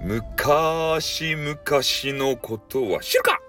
昔々のことは知るか？